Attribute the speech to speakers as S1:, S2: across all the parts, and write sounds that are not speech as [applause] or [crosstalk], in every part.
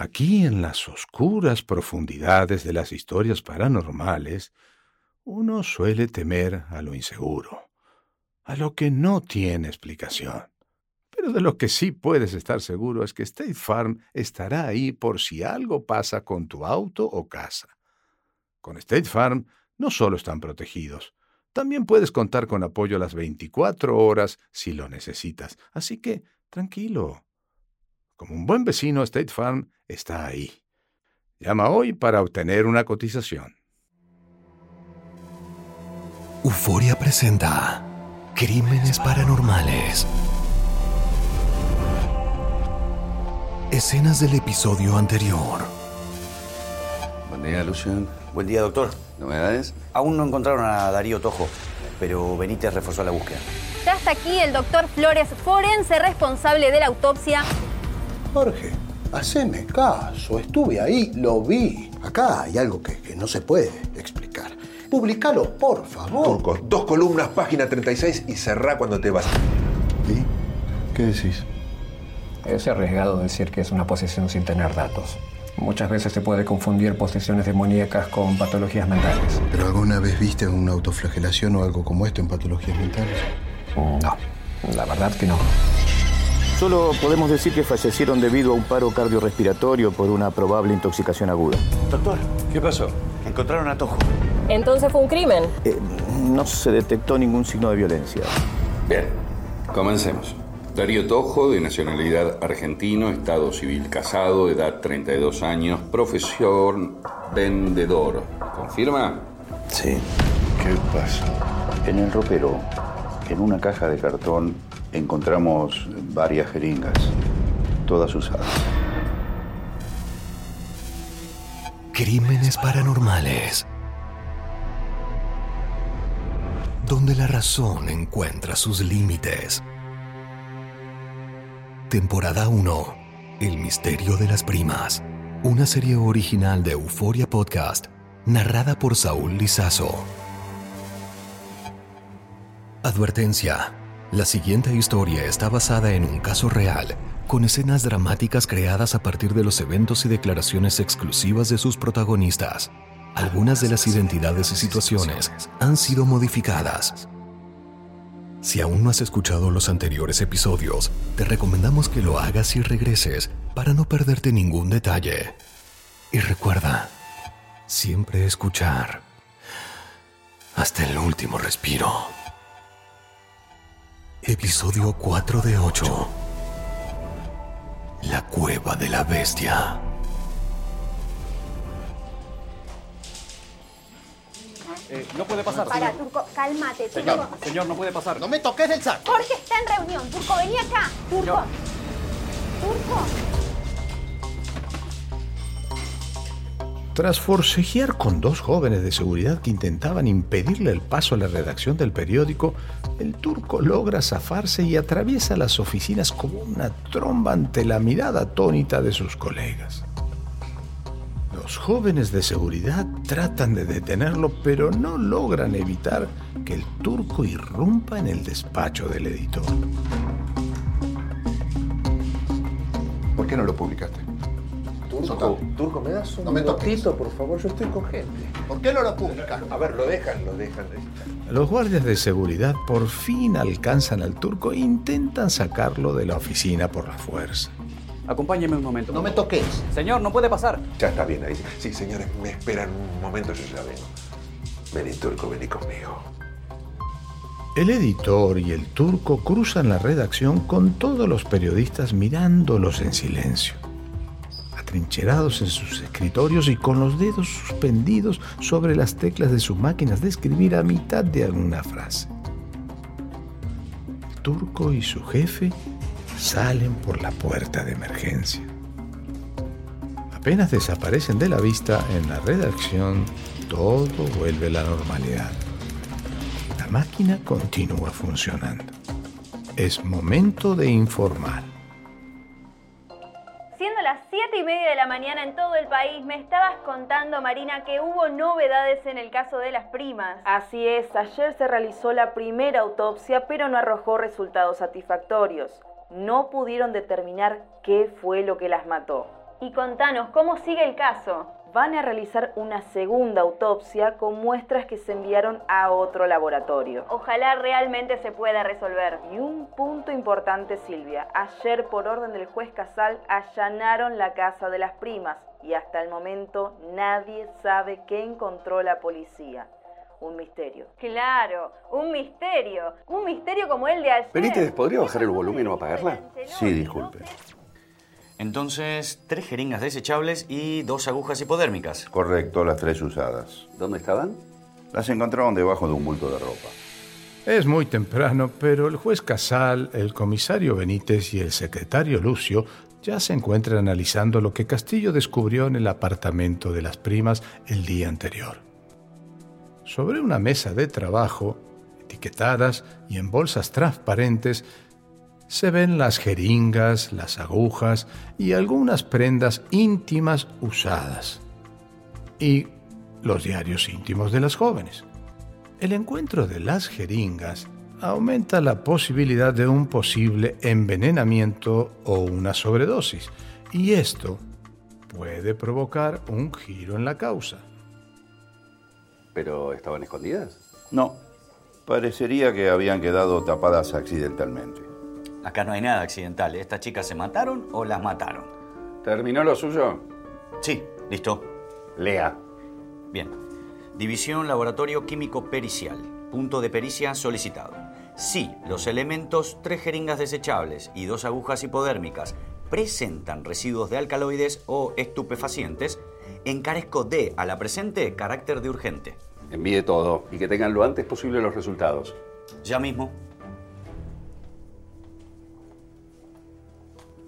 S1: Aquí en las oscuras profundidades de las historias paranormales, uno suele temer a lo inseguro, a lo que no tiene explicación. Pero de lo que sí puedes estar seguro es que State Farm estará ahí por si algo pasa con tu auto o casa. Con State Farm no solo están protegidos, también puedes contar con apoyo las 24 horas si lo necesitas. Así que, tranquilo. Como un buen vecino, State Farm está ahí. Llama hoy para obtener una cotización.
S2: Euforia presenta Crímenes Paranormales. Escenas del episodio anterior.
S3: Buen día, Lucian.
S4: Buen día, doctor.
S3: ¿Novedades?
S4: Aún no encontraron a Darío Tojo, pero Benítez reforzó la búsqueda.
S5: Ya está aquí el doctor Flores, forense responsable de la autopsia.
S6: Jorge, haceme caso. Estuve ahí, lo vi. Acá hay algo que, que no se puede explicar. Publicalo, por favor.
S7: Turco, dos columnas, página 36 y cerrá cuando te vas.
S6: ¿Y? ¿Qué decís?
S8: Es arriesgado decir que es una posesión sin tener datos. Muchas veces se puede confundir posesiones demoníacas con patologías mentales.
S6: ¿Pero alguna vez viste una autoflagelación o algo como esto en patologías mentales?
S8: No, la verdad que no.
S9: Solo podemos decir que fallecieron debido a un paro cardiorrespiratorio por una probable intoxicación aguda.
S4: Doctor,
S3: ¿Qué pasó?
S4: encontraron a Tojo.
S5: Entonces fue un crimen.
S9: Eh, no se detectó ningún signo de violencia.
S3: Bien, comencemos. Darío Tojo, de nacionalidad argentino, estado civil casado, edad 32 años, profesión vendedor. ¿Confirma?
S4: Sí.
S7: ¿Qué pasó?
S9: En el ropero, en una caja de cartón, encontramos varias jeringas, todas usadas.
S2: Crímenes Paranormales. Donde la razón encuentra sus límites. Temporada 1. El misterio de las primas. Una serie original de Euforia Podcast, narrada por Saúl Lizazo. Advertencia. La siguiente historia está basada en un caso real, con escenas dramáticas creadas a partir de los eventos y declaraciones exclusivas de sus protagonistas. Algunas de las identidades y situaciones han sido modificadas. Si aún no has escuchado los anteriores episodios, te recomendamos que lo hagas y regreses para no perderte ningún detalle. Y recuerda, siempre escuchar hasta el último respiro. Episodio 4 de 8. La cueva de la bestia.
S10: Eh, no puede pasar.
S5: Para,
S10: señor.
S5: Turco, cálmate, Turco.
S10: Señor, señor, no puede pasar.
S6: No me toques el saco.
S5: Jorge está en reunión. Turco, vení acá. Turco. Turco.
S1: Tras forcejear con dos jóvenes de seguridad que intentaban impedirle el paso a la redacción del periódico, el turco logra zafarse y atraviesa las oficinas como una tromba ante la mirada atónita de sus colegas. Los jóvenes de seguridad tratan de detenerlo, pero no logran evitar que el turco irrumpa en el despacho del editor.
S7: ¿Por qué no lo publicaste?
S5: Turco, Turco, ¿me das un
S7: No me
S5: minutito, por favor? Yo estoy con gente. ¿Por qué no lo publicas?
S7: A ver, lo dejan, lo dejan.
S1: Los guardias de seguridad por fin alcanzan al turco e intentan sacarlo de la oficina por la fuerza.
S10: Acompáñeme un momento.
S5: No me toques.
S10: Señor, no puede pasar.
S7: Ya está bien ahí. Sí, señores, me esperan un momento, yo ya vengo. Vení, Turco, vení conmigo.
S1: El editor y el turco cruzan la redacción con todos los periodistas mirándolos en silencio, atrincherados en sus escritorios y con los dedos suspendidos sobre las teclas de sus máquinas de escribir a mitad de alguna frase. Turco y su jefe salen por la puerta de emergencia. Apenas desaparecen de la vista en la redacción, todo vuelve a la normalidad. La máquina continúa funcionando. Es momento de informar.
S11: Siendo las 7 y media de la mañana en todo el país, me estabas contando, Marina, que hubo novedades en el caso de las primas.
S12: Así es, ayer se realizó la primera autopsia, pero no arrojó resultados satisfactorios. No pudieron determinar qué fue lo que las mató.
S11: Y contanos, ¿cómo sigue el caso?
S12: Van a realizar una segunda autopsia con muestras que se enviaron a otro laboratorio.
S11: Ojalá realmente se pueda resolver.
S12: Y un punto importante, Silvia. Ayer, por orden del juez Casal, allanaron la casa de las primas y hasta el momento nadie sabe qué encontró la policía. Un misterio.
S11: Claro, un misterio. Un misterio como el de ayer.
S3: Benítez, ¿podría bajar el volumen o apagarla?
S4: Sí, disculpe. Entonces, tres jeringas desechables y dos agujas hipodérmicas.
S13: Correcto, las tres usadas.
S3: ¿Dónde estaban?
S13: Las encontraron debajo de un bulto de ropa.
S1: Es muy temprano, pero el juez Casal, el comisario Benítez y el secretario Lucio ya se encuentran analizando lo que Castillo descubrió en el apartamento de las primas el día anterior. Sobre una mesa de trabajo, etiquetadas y en bolsas transparentes, se ven las jeringas, las agujas y algunas prendas íntimas usadas. Y los diarios íntimos de las jóvenes. El encuentro de las jeringas aumenta la posibilidad de un posible envenenamiento o una sobredosis, y esto puede provocar un giro en la causa.
S3: ¿Pero estaban escondidas?
S13: No, parecería que habían quedado tapadas accidentalmente.
S4: Acá no hay nada accidental. ¿Estas chicas se mataron o las mataron?
S14: ¿Terminó lo suyo?
S4: Sí, listo.
S3: Lea.
S4: Bien. División Laboratorio Químico Pericial. Punto de pericia solicitado. Si los elementos tres jeringas desechables y dos agujas hipodérmicas presentan residuos de alcaloides o estupefacientes, encarezco de a la presente carácter de urgente.
S14: Envíe todo y que tengan lo antes posible los resultados.
S4: Ya mismo.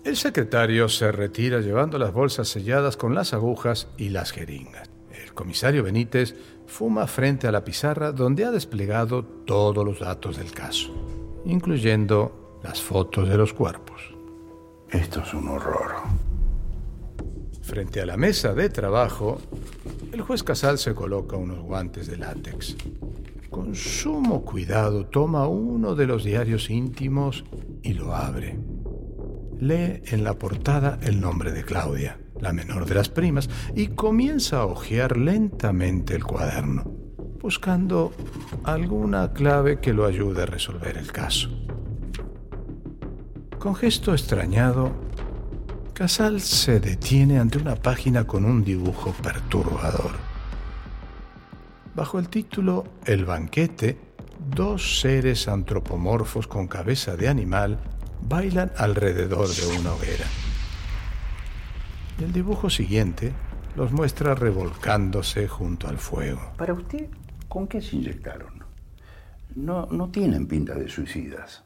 S1: El secretario se retira llevando las bolsas selladas con las agujas y las jeringas. El comisario Benítez fuma frente a la pizarra donde ha desplegado todos los datos del caso, incluyendo las fotos de los cuerpos.
S13: Esto es un horror.
S1: Frente a la mesa de trabajo, el juez Casal se coloca unos guantes de látex. Con sumo cuidado toma uno de los diarios íntimos y lo abre. Lee en la portada el nombre de Claudia, la menor de las primas, y comienza a hojear lentamente el cuaderno, buscando alguna clave que lo ayude a resolver el caso. Con gesto extrañado, Casal se detiene ante una página con un dibujo perturbador. Bajo el título El banquete, dos seres antropomorfos con cabeza de animal bailan alrededor de una hoguera. El dibujo siguiente los muestra revolcándose junto al fuego.
S13: Para usted, ¿con qué se inyectaron? No, no tienen pinta de suicidas.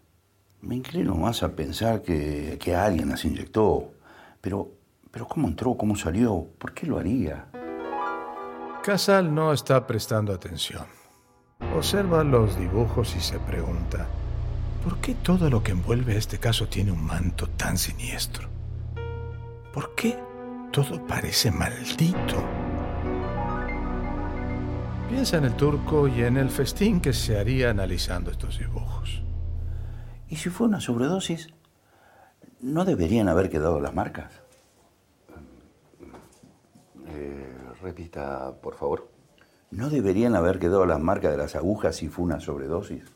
S13: Me inclino más a pensar que, que alguien las inyectó. Pero, pero ¿cómo entró? ¿Cómo salió? ¿Por qué lo haría?
S1: Casal no está prestando atención. Observa los dibujos y se pregunta, ¿por qué todo lo que envuelve este caso tiene un manto tan siniestro? ¿Por qué todo parece maldito? Piensa en el turco y en el festín que se haría analizando estos dibujos.
S9: ¿Y si fue una sobredosis? ¿No deberían haber quedado las marcas?
S3: Eh, repita, por favor.
S9: ¿No deberían haber quedado las marcas de las agujas si fue una sobredosis?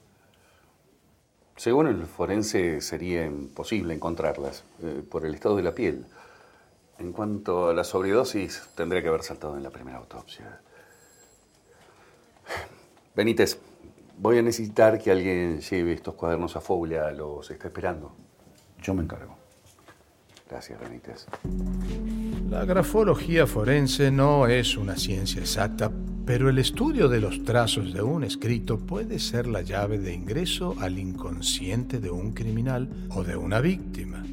S3: Según el forense sería imposible encontrarlas eh, por el estado de la piel. En cuanto a la sobredosis, tendría que haber saltado en la primera autopsia. Benítez, voy a necesitar que alguien lleve estos cuadernos a Foglia, los está esperando.
S9: Yo me encargo.
S3: Gracias, Benítez.
S1: La grafología forense no es una ciencia exacta, pero el estudio de los trazos de un escrito puede ser la llave de ingreso al inconsciente de un criminal o de una víctima.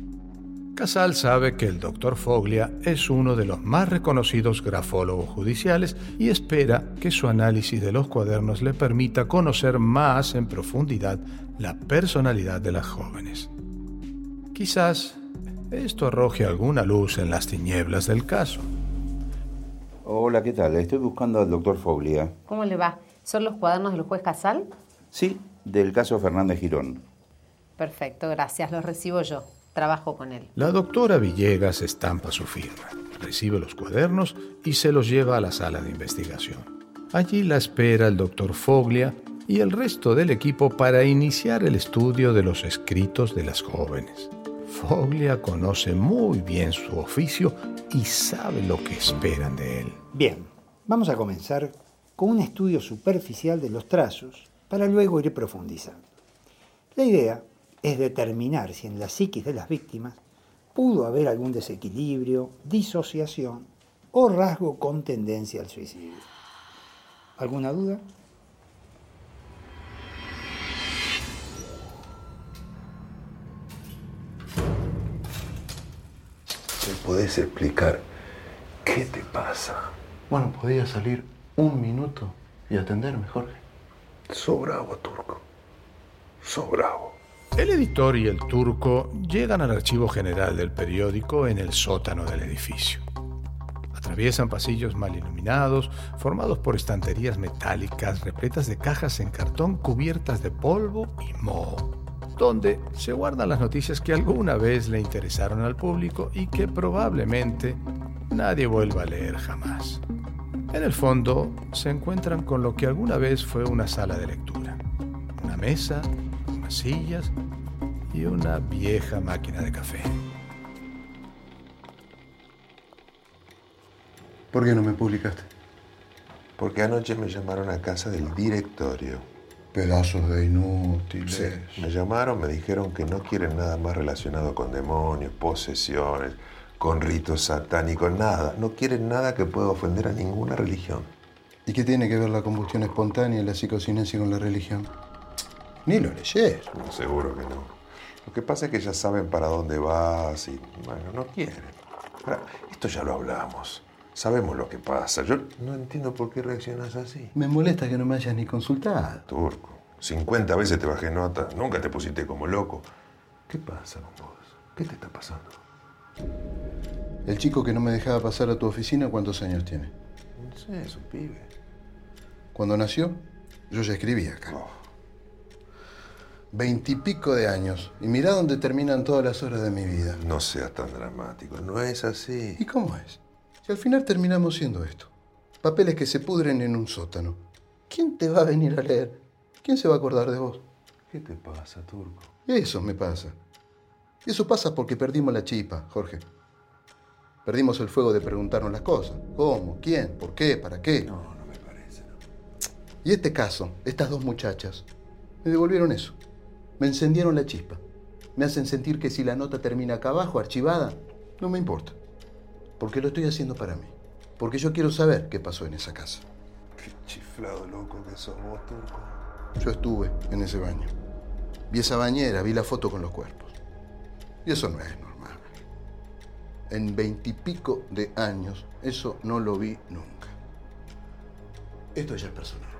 S1: Casal sabe que el doctor Foglia es uno de los más reconocidos grafólogos judiciales y espera que su análisis de los cuadernos le permita conocer más en profundidad la personalidad de las jóvenes. Quizás esto arroje alguna luz en las tinieblas del caso.
S9: Hola, ¿qué tal? Estoy buscando al doctor Foglia.
S15: ¿Cómo le va? ¿Son los cuadernos del juez Casal?
S9: Sí, del caso Fernández Girón.
S15: Perfecto, gracias. Los recibo yo. Trabajo con él.
S1: La doctora Villegas estampa su firma, recibe los cuadernos y se los lleva a la sala de investigación. Allí la espera el doctor Foglia y el resto del equipo para iniciar el estudio de los escritos de las jóvenes. Foglia conoce muy bien su oficio y sabe lo que esperan de él.
S16: Bien, vamos a comenzar con un estudio superficial de los trazos para luego ir profundizando. La idea es determinar si en la psiquis de las víctimas pudo haber algún desequilibrio, disociación o rasgo con tendencia al suicidio. ¿Alguna duda?
S7: Podés explicar qué te pasa?
S6: Bueno, podía salir un minuto y atenderme, Jorge.
S7: So bravo, turco. So bravo.
S1: El editor y el turco llegan al archivo general del periódico en el sótano del edificio. Atraviesan pasillos mal iluminados, formados por estanterías metálicas repletas de cajas en cartón cubiertas de polvo y moho, donde se guardan las noticias que alguna vez le interesaron al público y que probablemente nadie vuelva a leer jamás. En el fondo se encuentran con lo que alguna vez fue una sala de lectura, una mesa, unas sillas y una vieja máquina de café.
S7: ¿Por qué no me publicaste? Porque anoche me llamaron a casa del directorio.
S6: Pedazos de inútiles.
S7: Sí, me llamaron, me dijeron que no quieren nada más relacionado con demonios, posesiones, con ritos satánicos, nada. No quieren nada que pueda ofender a ninguna religión.
S6: ¿Y qué tiene que ver la combustión espontánea y la psicocinesia con la religión? Ni lo leyes.
S7: No, seguro que no. Lo que pasa es que ya saben para dónde vas y, bueno, no quieren. Ahora, esto ya lo hablamos. Sabemos lo que pasa. Yo no entiendo por qué reaccionas así.
S6: Me molesta que no me hayas ni consultado.
S7: Turco, 50 veces te bajé nota. Nunca te pusiste como loco. ¿Qué pasa con vos? ¿Qué te está pasando?
S6: El chico que no me dejaba pasar a tu oficina, ¿cuántos años tiene?
S7: No sé, es un pibe.
S6: Cuando nació, yo ya escribía acá. Veintipico de años. Y mirá dónde terminan todas las horas de mi vida.
S7: No seas tan dramático. No es así.
S6: ¿Y cómo es? Si al final terminamos siendo esto. Papeles que se pudren en un sótano. ¿Quién te va a venir a leer? ¿Quién se va a acordar de vos?
S7: ¿Qué te pasa, Turco?
S6: Eso me pasa. Eso pasa porque perdimos la chispa, Jorge. Perdimos el fuego de preguntarnos las cosas. ¿Cómo? ¿Quién? ¿Por qué? ¿Para qué?
S7: No, no me parece. No.
S6: Y este caso, estas dos muchachas, me devolvieron eso. Me encendieron la chispa. Me hacen sentir que si la nota termina acá abajo, archivada, no me importa. Porque lo estoy haciendo para mí. Porque yo quiero saber qué pasó en esa casa.
S7: Qué chiflado loco que sos vos, Turco.
S6: Yo estuve en ese baño. Vi esa bañera, vi la foto con los cuerpos. Y eso no es normal. En veintipico de años, eso no lo vi nunca.
S5: Esto ya es personal.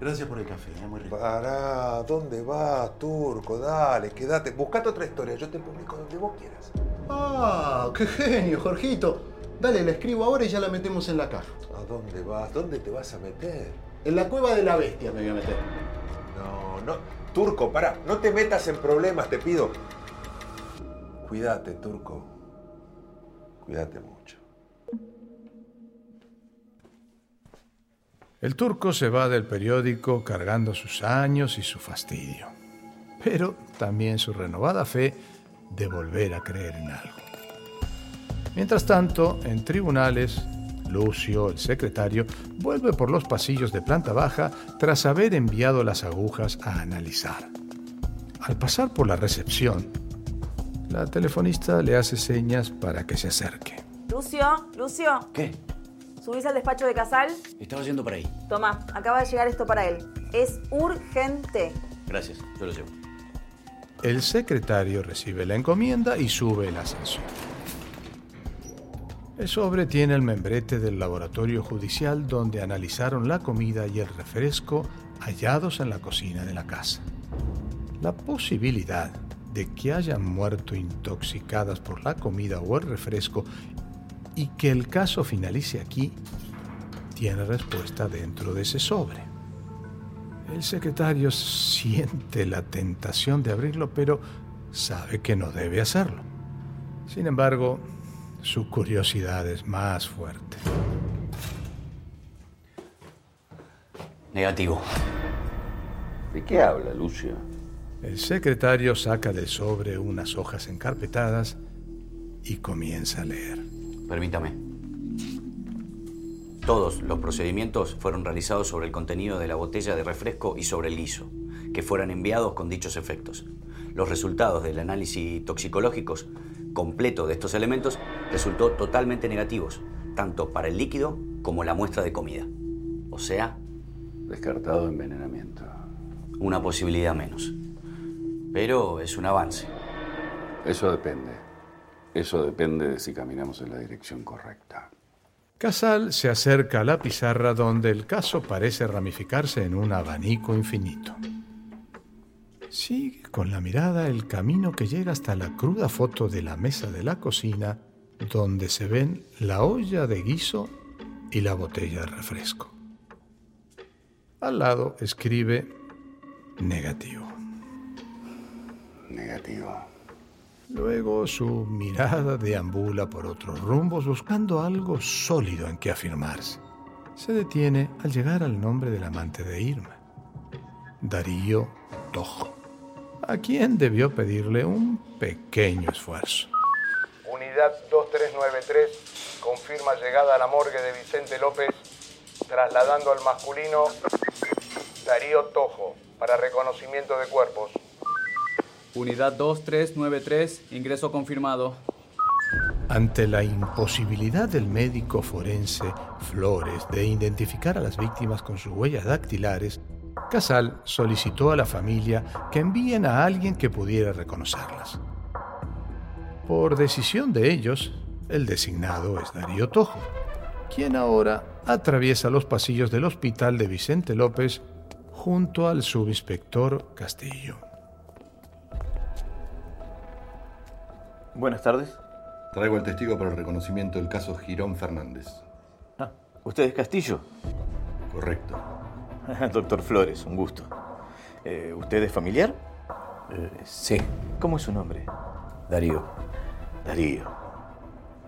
S5: Gracias por el café, ¿eh? muy rico.
S7: Pará, ¿dónde vas, turco? Dale, quédate. Buscate otra historia, yo te publico donde vos quieras.
S5: Ah, qué genio, Jorgito. Dale, la escribo ahora y ya la metemos en la caja.
S7: ¿A dónde vas? ¿Dónde te vas a meter?
S5: En la cueva de la bestia me voy a meter.
S7: No, no. Turco, pará, no te metas en problemas, te pido. Cuídate, turco. Cuídate mucho.
S1: El turco se va del periódico cargando sus años y su fastidio, pero también su renovada fe de volver a creer en algo. Mientras tanto, en tribunales, Lucio, el secretario, vuelve por los pasillos de planta baja tras haber enviado las agujas a analizar. Al pasar por la recepción, la telefonista le hace señas para que se acerque.
S12: Lucio, Lucio.
S10: ¿Qué?
S12: ¿Subís al despacho de Casal?
S10: Estaba yendo por ahí.
S12: Toma, acaba de llegar esto para él. Es urgente.
S10: Gracias, yo lo llevo.
S1: El secretario recibe la encomienda y sube el ascensor. El sobre tiene el membrete del laboratorio judicial donde analizaron la comida y el refresco hallados en la cocina de la casa. La posibilidad de que hayan muerto intoxicadas por la comida o el refresco y que el caso finalice aquí tiene respuesta dentro de ese sobre. El secretario siente la tentación de abrirlo, pero sabe que no debe hacerlo. Sin embargo, su curiosidad es más fuerte.
S4: Negativo.
S3: ¿De qué habla, Lucio?
S1: El secretario saca del sobre unas hojas encarpetadas y comienza a leer.
S4: Permítame. Todos los procedimientos fueron realizados sobre el contenido de la botella de refresco y sobre el guiso, que fueran enviados con dichos efectos. Los resultados del análisis toxicológicos completo de estos elementos resultó totalmente negativos, tanto para el líquido como la muestra de comida. O sea...
S3: Descartado envenenamiento.
S4: Una posibilidad menos. Pero es un avance.
S3: Eso depende. Eso depende de si caminamos en la dirección correcta.
S1: Casal se acerca a la pizarra donde el caso parece ramificarse en un abanico infinito. Sigue con la mirada el camino que llega hasta la cruda foto de la mesa de la cocina donde se ven la olla de guiso y la botella de refresco. Al lado escribe negativo.
S3: Negativo.
S1: Luego su mirada deambula por otros rumbos buscando algo sólido en que afirmarse. Se detiene al llegar al nombre del amante de Irma, Darío Tojo, a quien debió pedirle un pequeño esfuerzo.
S17: Unidad 2393 confirma llegada a la morgue de Vicente López, trasladando al masculino Darío Tojo para reconocimiento de cuerpos.
S10: Unidad 2393, ingreso confirmado.
S1: Ante la imposibilidad del médico forense Flores de identificar a las víctimas con sus huellas dactilares, Casal solicitó a la familia que envíen a alguien que pudiera reconocerlas. Por decisión de ellos, el designado es Darío Tojo, quien ahora atraviesa los pasillos del hospital de Vicente López junto al subinspector Castillo.
S9: Buenas tardes.
S18: Traigo al testigo para el reconocimiento del caso Girón Fernández.
S9: Ah, ¿usted es Castillo?
S18: Correcto. [laughs]
S9: Doctor Flores, un gusto. Eh, ¿Usted es familiar?
S18: Eh, sí.
S9: ¿Cómo es su nombre?
S18: Darío.
S9: Darío.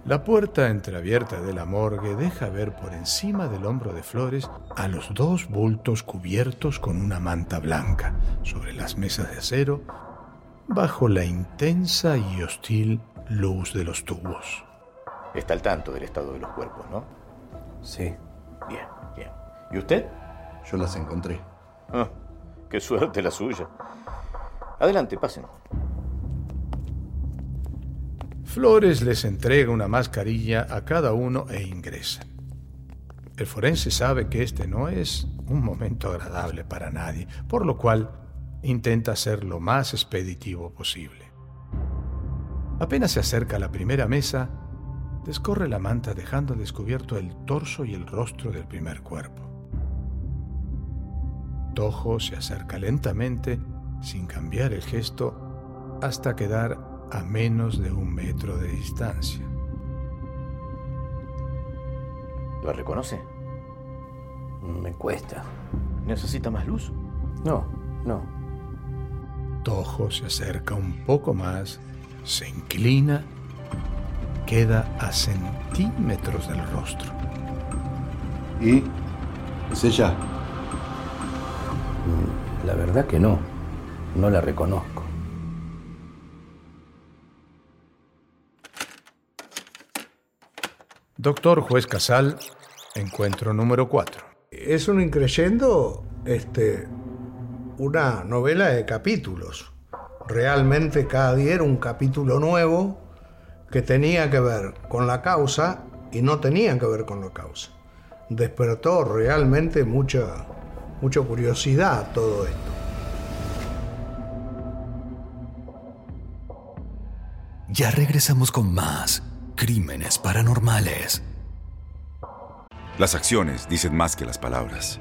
S1: La puerta entreabierta de la morgue deja ver por encima del hombro de Flores a los dos bultos cubiertos con una manta blanca sobre las mesas de acero bajo la intensa y hostil luz de los tubos.
S9: Está al tanto del estado de los cuerpos, ¿no?
S18: Sí.
S9: Bien, bien. ¿Y usted?
S18: Yo las encontré.
S9: Ah, qué suerte la suya. Adelante, pasen.
S1: Flores les entrega una mascarilla a cada uno e ingresan. El forense sabe que este no es un momento agradable para nadie, por lo cual intenta ser lo más expeditivo posible. Apenas se acerca a la primera mesa, descorre la manta dejando descubierto el torso y el rostro del primer cuerpo. Tojo se acerca lentamente, sin cambiar el gesto, hasta quedar a menos de un metro de distancia.
S9: ¿La reconoce?
S13: Me cuesta.
S9: ¿Necesita más luz?
S13: No, no.
S1: Tojo se acerca un poco más, se inclina, queda a centímetros del rostro.
S13: ¿Y? ¿Es ella? La verdad que no. No la reconozco.
S1: Doctor Juez Casal, encuentro número 4.
S19: Es un increyendo, este, una novela de capítulos. Realmente cada día era un capítulo nuevo que tenía que ver con la causa y no tenía que ver con la causa. Despertó realmente mucha, mucha curiosidad todo esto.
S2: Ya regresamos con más crímenes paranormales.
S20: Las acciones dicen más que las palabras.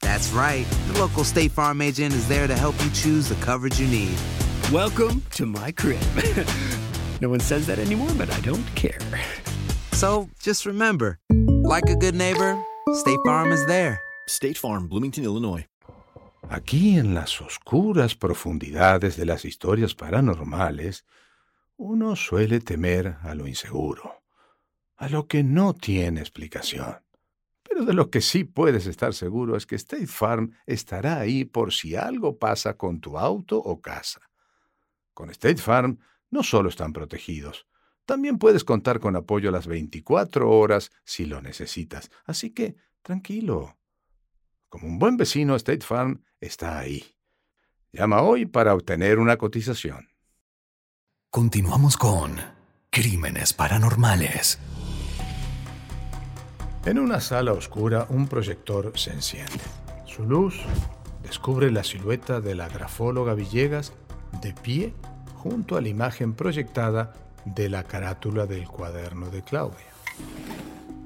S21: That's right. The local State Farm agent is there to help you choose the coverage you need.
S22: Welcome to my crib. [laughs] no one says that anymore, but I don't care.
S21: So just remember, like a good neighbor, State Farm is there.
S18: State Farm, Bloomington, Illinois.
S1: Aquí en las oscuras profundidades de las historias paranormales, uno suele temer a lo inseguro, a lo que no tiene explicación. Pero de lo que sí puedes estar seguro es que State Farm estará ahí por si algo pasa con tu auto o casa. Con State Farm no solo están protegidos, también puedes contar con apoyo a las 24 horas si lo necesitas. Así que, tranquilo. Como un buen vecino, State Farm está ahí. Llama hoy para obtener una cotización.
S2: Continuamos con Crímenes Paranormales.
S1: En una sala oscura, un proyector se enciende. Su luz descubre la silueta de la grafóloga Villegas de pie junto a la imagen proyectada de la carátula del cuaderno de Claudia.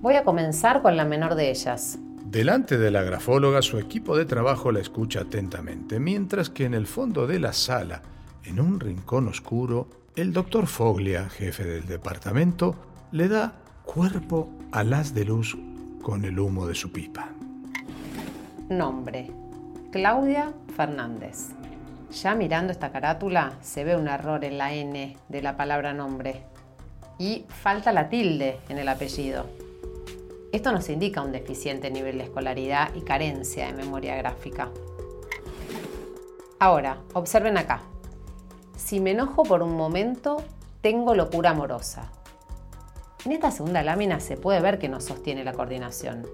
S15: Voy a comenzar con la menor de ellas.
S1: Delante de la grafóloga, su equipo de trabajo la escucha atentamente, mientras que en el fondo de la sala, en un rincón oscuro, el doctor Foglia, jefe del departamento, le da cuerpo al haz de luz con el humo de su pipa.
S15: Nombre. Claudia Fernández. Ya mirando esta carátula se ve un error en la N de la palabra nombre y falta la tilde en el apellido. Esto nos indica un deficiente nivel de escolaridad y carencia de memoria gráfica. Ahora, observen acá. Si me enojo por un momento, tengo locura amorosa. En esta segunda lámina se puede ver que no sostiene la coordinación.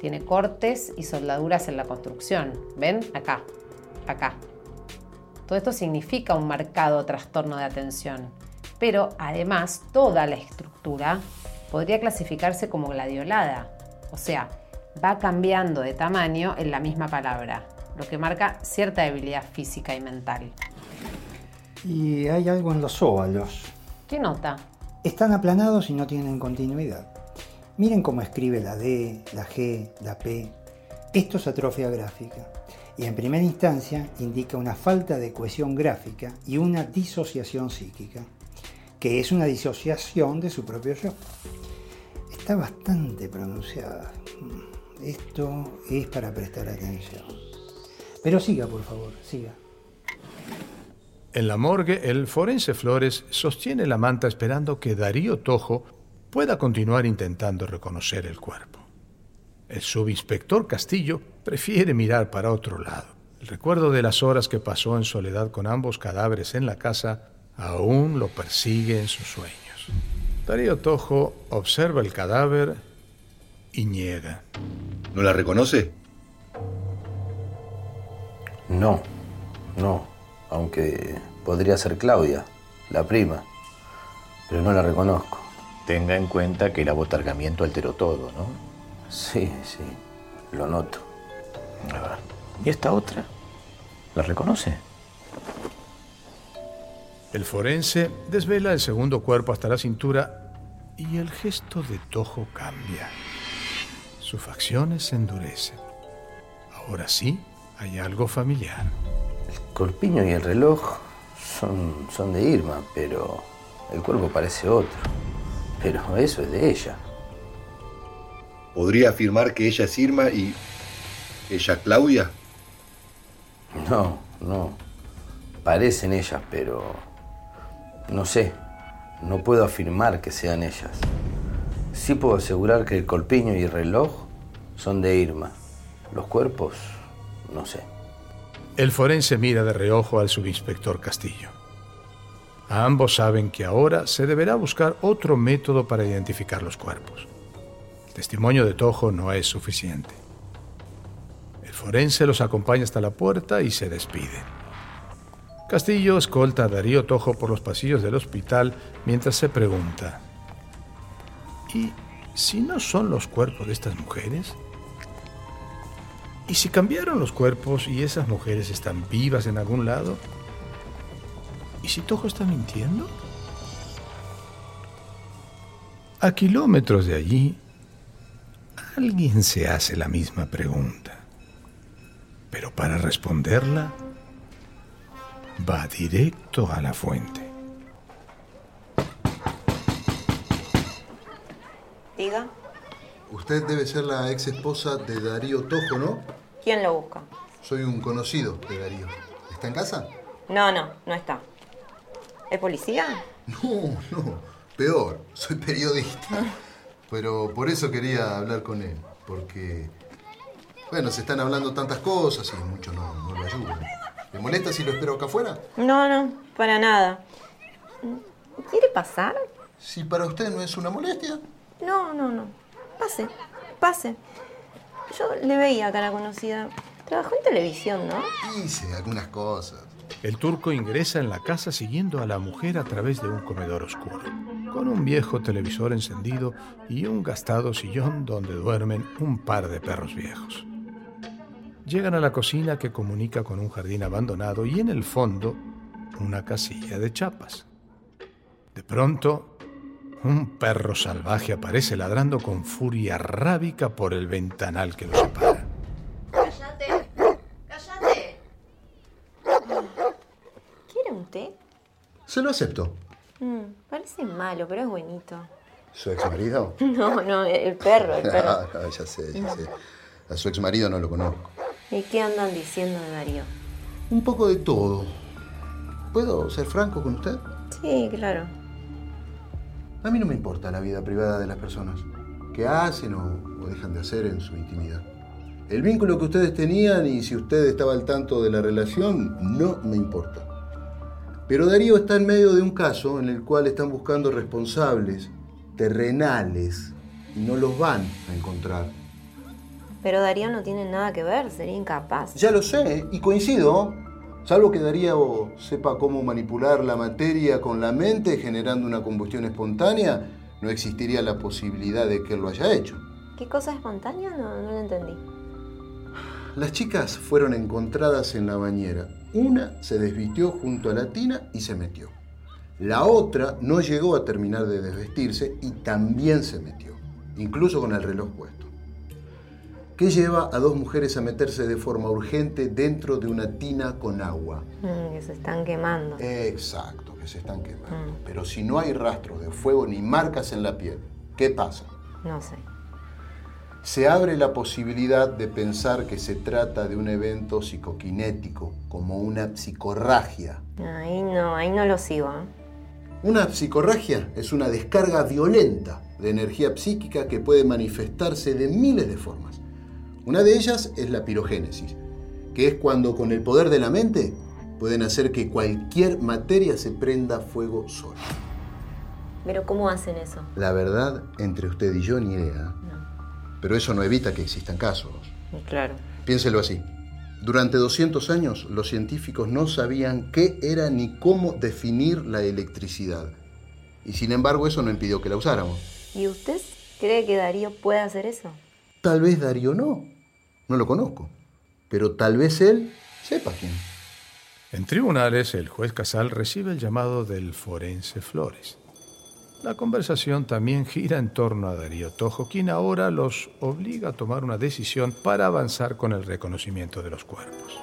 S15: Tiene cortes y soldaduras en la construcción. ¿Ven? Acá, acá. Todo esto significa un marcado trastorno de atención. Pero además, toda la estructura podría clasificarse como gladiolada. O sea, va cambiando de tamaño en la misma palabra, lo que marca cierta debilidad física y mental.
S16: Y hay algo en los óvalos.
S15: ¿Qué nota?
S16: Están aplanados y no tienen continuidad. Miren cómo escribe la D, la G, la P. Esto es atrofia gráfica y en primera instancia indica una falta de cohesión gráfica y una disociación psíquica, que es una disociación de su propio yo. Está bastante pronunciada. Esto es para prestar atención. Pero siga, por favor, siga.
S1: En la morgue, el forense Flores sostiene la manta esperando que Darío Tojo pueda continuar intentando reconocer el cuerpo. El subinspector Castillo prefiere mirar para otro lado. El recuerdo de las horas que pasó en soledad con ambos cadáveres en la casa aún lo persigue en sus sueños. Darío Tojo observa el cadáver y niega.
S18: ¿No la reconoce?
S23: No, no, aunque podría ser Claudia, la prima, pero no la reconozco.
S9: Tenga en cuenta que el abotargamiento alteró todo, ¿no?
S23: Sí, sí, lo noto.
S9: A ver, ¿Y esta otra? ¿La reconoce?
S1: El forense desvela el segundo cuerpo hasta la cintura y el gesto de Tojo cambia. Sus facciones se endurecen. Ahora sí, hay algo familiar.
S23: El corpiño y el reloj son, son de Irma, pero el cuerpo parece otro. Pero eso es de ella.
S18: ¿Podría afirmar que ella es Irma y ella Claudia?
S23: No, no. Parecen ellas, pero no sé. No puedo afirmar que sean ellas. Sí puedo asegurar que el colpiño y el reloj son de Irma. Los cuerpos, no sé.
S1: El forense mira de reojo al subinspector Castillo. Ambos saben que ahora se deberá buscar otro método para identificar los cuerpos. El testimonio de Tojo no es suficiente. El forense los acompaña hasta la puerta y se despide. Castillo escolta a Darío Tojo por los pasillos del hospital mientras se pregunta, ¿y si no son los cuerpos de estas mujeres? ¿Y si cambiaron los cuerpos y esas mujeres están vivas en algún lado? ¿Y si Tojo está mintiendo? A kilómetros de allí, alguien se hace la misma pregunta. Pero para responderla, va directo a la fuente.
S6: Usted debe ser la ex esposa de Darío Tojo, ¿no?
S24: ¿quién lo busca?
S6: Soy un conocido de Darío. ¿Está en casa?
S24: No, no, no está. ¿Es policía?
S6: No, no. Peor, soy periodista. Pero por eso quería hablar con él. Porque, bueno, se están hablando tantas cosas y muchos no, no lo ayudan. ¿Le molesta si lo espero acá afuera?
S24: No, no, para nada. ¿Quiere pasar?
S6: Si para usted no es una molestia.
S24: No, no, no. Pase, pase. Yo le veía cara conocida. Trabajó en televisión, ¿no?
S6: Hice algunas cosas.
S1: El turco ingresa en la casa siguiendo a la mujer a través de un comedor oscuro, con un viejo televisor encendido y un gastado sillón donde duermen un par de perros viejos. Llegan a la cocina que comunica con un jardín abandonado y en el fondo una casilla de chapas. De pronto, un perro salvaje aparece ladrando con furia rábica por el ventanal que lo separa.
S24: ¡Cállate! ¡Cállate! ¿Quiere un té?
S6: Se lo acepto.
S24: Mm, parece malo, pero es buenito.
S6: ¿Su ex marido? [laughs]
S24: No, no, el perro, el perro.
S6: Ah, [laughs] ah, ya sé, ya sé. A su ex marido no lo conozco.
S24: ¿Y qué andan diciendo de Darío?
S6: Un poco de todo. ¿Puedo ser franco con usted?
S24: Sí, claro.
S6: A mí no me importa la vida privada de las personas. ¿Qué hacen o, o dejan de hacer en su intimidad? El vínculo que ustedes tenían y si usted estaba al tanto de la relación, no me importa. Pero Darío está en medio de un caso en el cual están buscando responsables terrenales y no los van a encontrar.
S24: Pero Darío no tiene nada que ver, sería incapaz.
S6: Ya lo sé, y coincido. Salvo que Darío sepa cómo manipular la materia con la mente generando una combustión espontánea, no existiría la posibilidad de que él lo haya hecho.
S24: ¿Qué cosa espontánea? No, no lo entendí.
S6: Las chicas fueron encontradas en la bañera. Una se desvistió junto a la tina y se metió. La otra no llegó a terminar de desvestirse y también se metió, incluso con el reloj puesto. ¿Qué lleva a dos mujeres a meterse de forma urgente dentro de una tina con agua?
S24: Mm, que se están quemando.
S6: Exacto, que se están quemando. Pero si no hay rastros de fuego ni marcas en la piel, ¿qué pasa?
S24: No sé.
S6: se abre la posibilidad de pensar que se trata de un evento psicoquinético, como una psicorragia.
S24: Ahí no, ahí no lo sigo. ¿eh?
S6: Una psicorragia es una descarga violenta de energía psíquica que puede manifestarse de miles de formas. Una de ellas es la pirogénesis, que es cuando con el poder de la mente pueden hacer que cualquier materia se prenda fuego sola.
S24: Pero ¿cómo hacen eso?
S6: La verdad, entre usted y yo, ni idea. Pero eso no evita que existan casos.
S24: Claro.
S6: Piénselo así. Durante 200 años los científicos no sabían qué era ni cómo definir la electricidad. Y sin embargo eso no impidió que la usáramos.
S24: ¿Y usted cree que Darío puede hacer eso?
S6: Tal vez Darío no. No lo conozco. Pero tal vez él sepa quién.
S1: En tribunales, el juez Casal recibe el llamado del forense Flores. La conversación también gira en torno a Darío Tojo, quien ahora los obliga a tomar una decisión para avanzar con el reconocimiento de los cuerpos.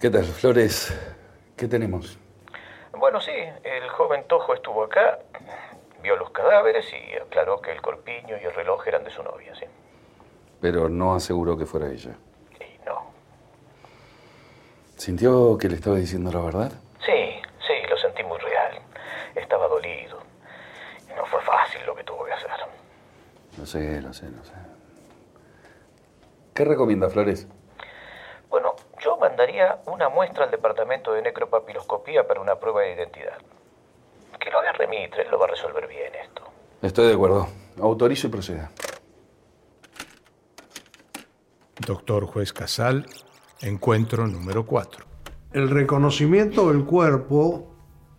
S3: ¿Qué tal, Flores? ¿Qué tenemos?
S25: Bueno, sí, el joven Tojo estuvo acá, vio los cadáveres y aclaró que el corpiño y el reloj eran de su novia, sí.
S3: Pero no aseguró que fuera ella.
S25: No.
S3: ¿Sintió que le estaba diciendo la verdad?
S25: Sí, sí, lo sentí muy real. Estaba dolido. Y no fue fácil lo que tuvo que hacer.
S3: Lo sé, lo sé, lo sé. ¿Qué recomienda, Flores?
S25: Bueno, yo mandaría una muestra al departamento de necropapiloscopía para una prueba de identidad. Que lo haga Remitre, lo va a resolver bien esto.
S3: Estoy de acuerdo. Autorizo y proceda.
S1: Doctor Juez Casal, encuentro número 4.
S19: El reconocimiento del cuerpo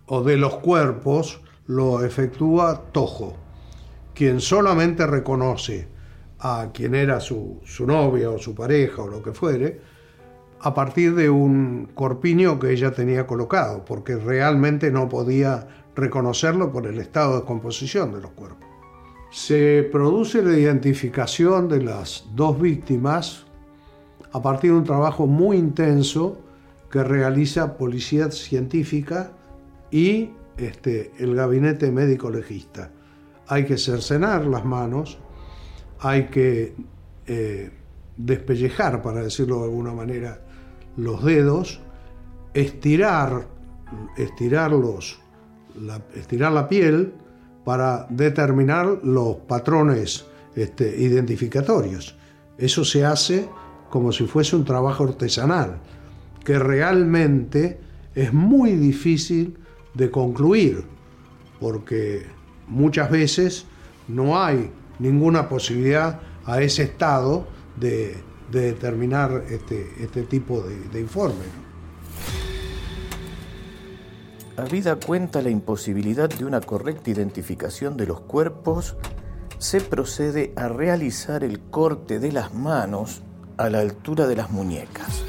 S19: o de los cuerpos lo efectúa Tojo, quien solamente reconoce a quien era su, su novia o su pareja o lo que fuere, a partir de un corpiño que ella tenía colocado, porque realmente no podía reconocerlo por el estado de composición de los cuerpos. Se produce la identificación de las dos víctimas a partir de un trabajo muy intenso que realiza Policía Científica y este, el gabinete médico legista. Hay que cercenar las manos, hay que eh, despellejar, para decirlo de alguna manera, los dedos, estirar, estirarlos, la, estirar la piel para determinar los patrones este, identificatorios. Eso se hace como si fuese un trabajo artesanal, que realmente es muy difícil de concluir, porque muchas veces no hay ninguna posibilidad a ese estado de, de determinar este, este tipo de, de informe.
S26: Habida cuenta la imposibilidad de una correcta identificación de los cuerpos, se procede a realizar el corte de las manos a la altura de las muñecas,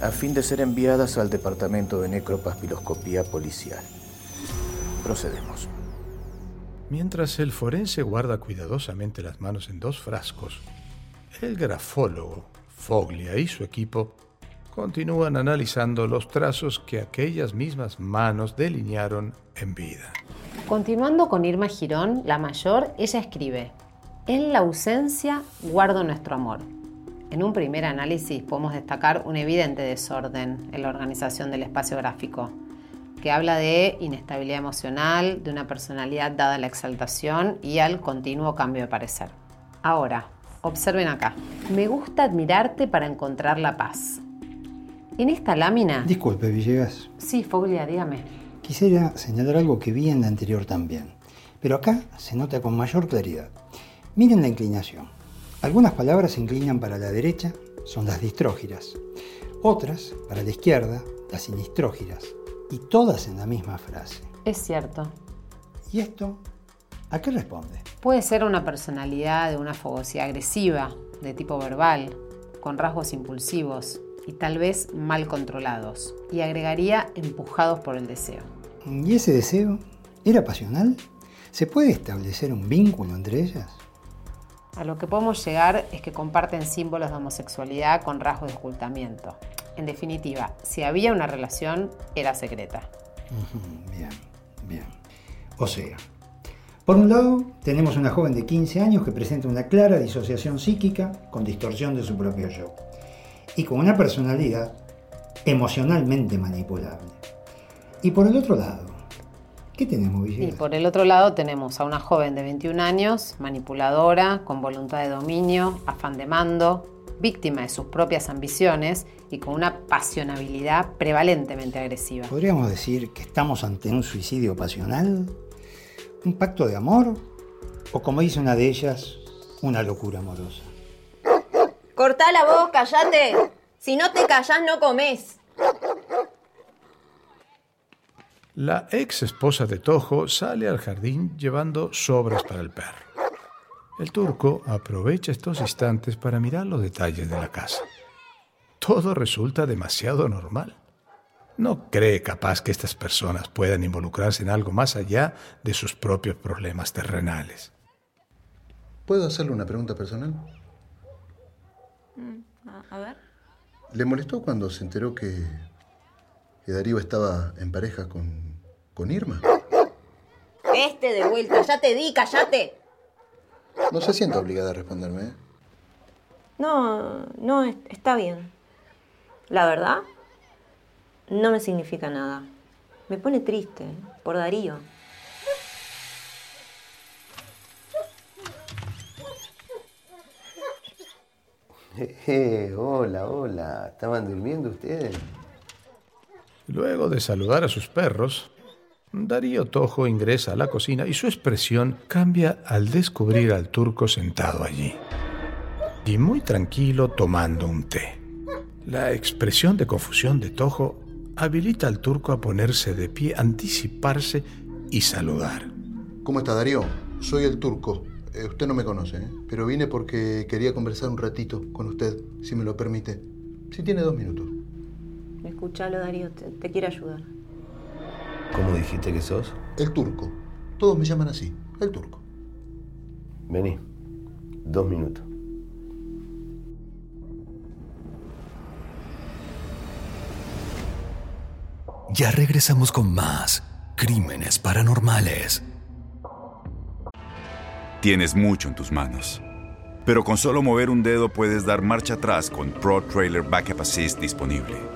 S26: a fin de ser enviadas al Departamento de Necropapiloscopía Policial. Procedemos.
S1: Mientras el forense guarda cuidadosamente las manos en dos frascos, el grafólogo, Foglia y su equipo continúan analizando los trazos que aquellas mismas manos delinearon en vida.
S15: Continuando con Irma Girón, la mayor, ella escribe, en la ausencia guardo nuestro amor. En un primer análisis podemos destacar un evidente desorden en la organización del espacio gráfico, que habla de inestabilidad emocional, de una personalidad dada a la exaltación y al continuo cambio de parecer. Ahora, observen acá. Me gusta admirarte para encontrar la paz. En esta lámina...
S16: Disculpe, Villegas.
S15: Sí, Foglia, dígame.
S16: Quisiera señalar algo que vi en la anterior también, pero acá se nota con mayor claridad. Miren la inclinación. Algunas palabras se inclinan para la derecha, son las distrógiras. Otras, para la izquierda, las sinistrógiras. Y todas en la misma frase.
S15: Es cierto.
S16: ¿Y esto a qué responde?
S15: Puede ser una personalidad de una fogosidad agresiva, de tipo verbal, con rasgos impulsivos y tal vez mal controlados. Y agregaría empujados por el deseo.
S16: ¿Y ese deseo era pasional? ¿Se puede establecer un vínculo entre ellas?
S15: A lo que podemos llegar es que comparten símbolos de homosexualidad con rasgos de ocultamiento. En definitiva, si había una relación, era secreta.
S16: Bien, bien. O sea, Por un lado, tenemos una joven de 15 años que presenta una clara disociación psíquica con distorsión de su propio yo y con una personalidad emocionalmente manipulable. Y por el otro lado, ¿qué tenemos,
S15: Y
S16: Villegas?
S15: por el otro lado tenemos a una joven de 21 años, manipuladora, con voluntad de dominio, afán de mando, víctima de sus propias ambiciones y con una pasionabilidad prevalentemente agresiva.
S16: ¿Podríamos decir que estamos ante un suicidio pasional? ¿Un pacto de amor? ¿O como dice una de ellas, una locura amorosa?
S24: Cortá la voz, callate. Si no te callás, no comés.
S1: La ex esposa de Tojo sale al jardín llevando sobras para el perro. El turco aprovecha estos instantes para mirar los detalles de la casa. Todo resulta demasiado normal. No cree capaz que estas personas puedan involucrarse en algo más allá de sus propios problemas terrenales.
S6: ¿Puedo hacerle una pregunta personal?
S24: A ver.
S6: ¿Le molestó cuando se enteró que, que Darío estaba en pareja con, con Irma?
S24: Este de vuelta, ya te di, callate.
S6: No se sienta obligada a responderme. ¿eh?
S24: No, no, es- está bien. La verdad, no me significa nada. Me pone triste por Darío. [laughs]
S23: Eh, hola, hola. ¿Estaban durmiendo ustedes?
S1: Luego de saludar a sus perros, Darío Tojo ingresa a la cocina y su expresión cambia al descubrir al turco sentado allí y muy tranquilo tomando un té. La expresión de confusión de Tojo habilita al turco a ponerse de pie, anticiparse y saludar.
S6: ¿Cómo está Darío? Soy el turco. Eh, usted no me conoce, ¿eh? pero vine porque quería conversar un ratito con usted, si me lo permite. Si tiene dos minutos.
S24: Escuchalo, Darío, te, te quiere ayudar.
S23: ¿Cómo dijiste que sos?
S6: El turco. Todos me llaman así, el turco.
S23: Vení. Dos minutos.
S2: Ya regresamos con más Crímenes Paranormales.
S20: Tienes mucho en tus manos. Pero con solo mover un dedo puedes dar marcha atrás con Pro Trailer Backup Assist disponible.